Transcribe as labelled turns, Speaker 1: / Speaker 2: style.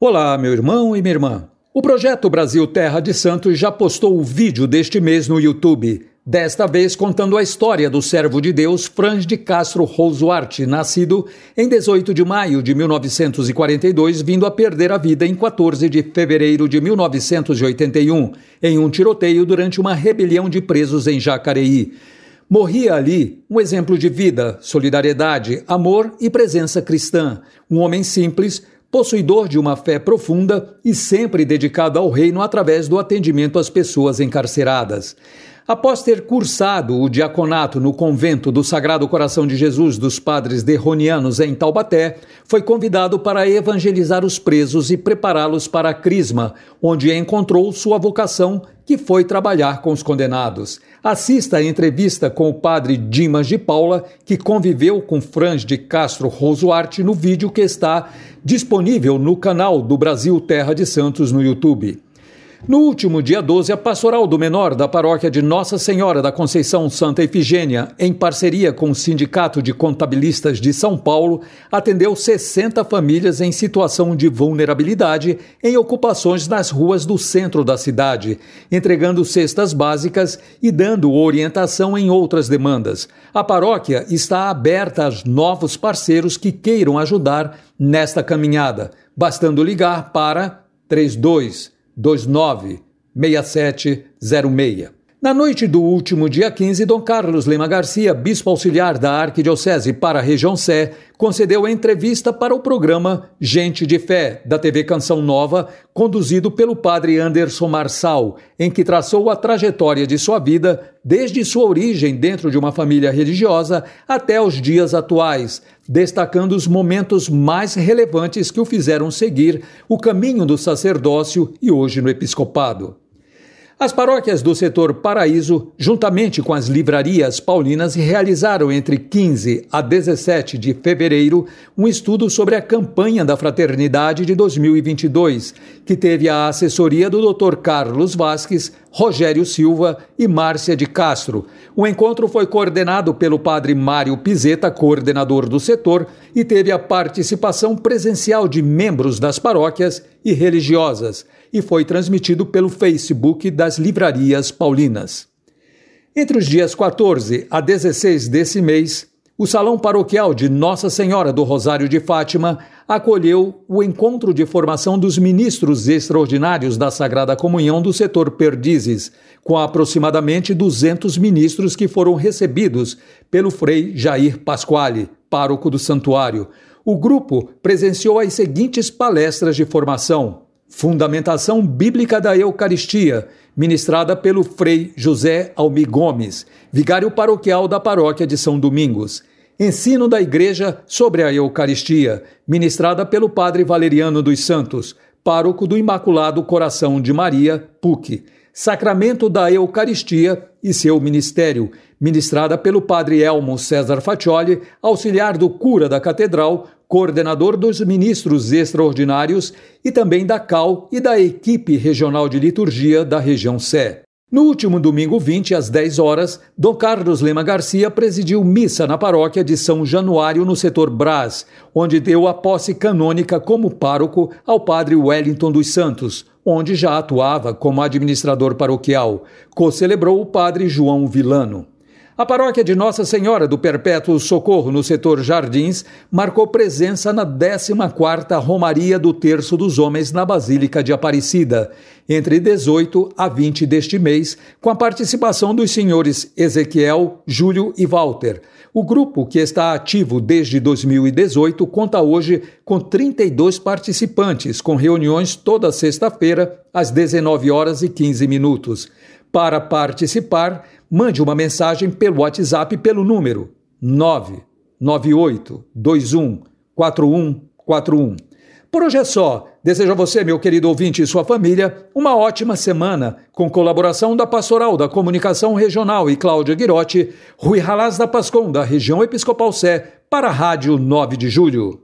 Speaker 1: Olá, meu irmão e minha irmã. O projeto Brasil Terra de Santos já postou o vídeo deste mês no YouTube, desta vez contando a história do servo de Deus Franz de Castro Rosuarte, nascido em 18 de maio de 1942, vindo a perder a vida em 14 de fevereiro de 1981, em um tiroteio durante uma rebelião de presos em Jacareí. Morria ali um exemplo de vida, solidariedade, amor e presença cristã. Um homem simples, possuidor de uma fé profunda e sempre dedicado ao reino através do atendimento às pessoas encarceradas. Após ter cursado o diaconato no convento do Sagrado Coração de Jesus dos Padres Derronianos em Taubaté, foi convidado para evangelizar os presos e prepará-los para a Crisma, onde encontrou sua vocação, que foi trabalhar com os condenados. Assista a entrevista com o padre Dimas de Paula, que conviveu com Franz de Castro Rosuarte no vídeo que está disponível no canal do Brasil Terra de Santos no YouTube. No último dia 12, a Pastoral do Menor da paróquia de Nossa Senhora da Conceição Santa Efigênia, em parceria com o Sindicato de Contabilistas de São Paulo, atendeu 60 famílias em situação de vulnerabilidade em ocupações nas ruas do centro da cidade, entregando cestas básicas e dando orientação em outras demandas. A paróquia está aberta aos novos parceiros que queiram ajudar nesta caminhada, bastando ligar para 32 29 6706. Na noite do último dia 15, Dom Carlos Lema Garcia, bispo auxiliar da Arquidiocese para a região Sé, concedeu entrevista para o programa Gente de Fé, da TV Canção Nova, conduzido pelo padre Anderson Marçal, em que traçou a trajetória de sua vida, desde sua origem dentro de uma família religiosa até os dias atuais, destacando os momentos mais relevantes que o fizeram seguir o caminho do sacerdócio e hoje no episcopado. As paróquias do setor Paraíso, juntamente com as livrarias paulinas, realizaram entre 15 a 17 de fevereiro um estudo sobre a campanha da Fraternidade de 2022, que teve a assessoria do Dr. Carlos Vasques, Rogério Silva e Márcia de Castro. O encontro foi coordenado pelo padre Mário Pizeta, coordenador do setor, e teve a participação presencial de membros das paróquias e religiosas e foi transmitido pelo Facebook das Livrarias Paulinas. Entre os dias 14 a 16 desse mês, o Salão Paroquial de Nossa Senhora do Rosário de Fátima acolheu o encontro de formação dos ministros extraordinários da Sagrada Comunhão do setor Perdizes, com aproximadamente 200 ministros que foram recebidos pelo Frei Jair Pasquale, pároco do santuário. O grupo presenciou as seguintes palestras de formação: Fundamentação Bíblica da Eucaristia, ministrada pelo Frei José Almi Gomes, vigário paroquial da paróquia de São Domingos. Ensino da Igreja sobre a Eucaristia, ministrada pelo Padre Valeriano dos Santos, pároco do Imaculado Coração de Maria, PUC. Sacramento da Eucaristia e seu ministério, ministrada pelo Padre Elmo César Faccioli, auxiliar do cura da Catedral, coordenador dos ministros extraordinários e também da CAL e da equipe regional de liturgia da região Sé. No último domingo 20, às 10 horas, Dom Carlos Lema Garcia presidiu missa na paróquia de São Januário, no setor Brás, onde deu a posse canônica como pároco ao padre Wellington dos Santos, onde já atuava como administrador paroquial. Co-celebrou o padre João Vilano. A paróquia de Nossa Senhora do Perpétuo Socorro, no setor Jardins, marcou presença na 14ª Romaria do Terço dos Homens na Basílica de Aparecida, entre 18 a 20 deste mês, com a participação dos senhores Ezequiel, Júlio e Walter. O grupo, que está ativo desde 2018, conta hoje com 32 participantes, com reuniões toda sexta-feira, às 19 horas e 15 minutos. Para participar, mande uma mensagem pelo WhatsApp pelo número 998214141. Por hoje é só. Desejo a você, meu querido ouvinte e sua família, uma ótima semana, com colaboração da Pastoral da Comunicação Regional e Cláudia Guirotti, Rui Ralaz da Pascom, da região Episcopal Sé, para a Rádio 9 de Julho.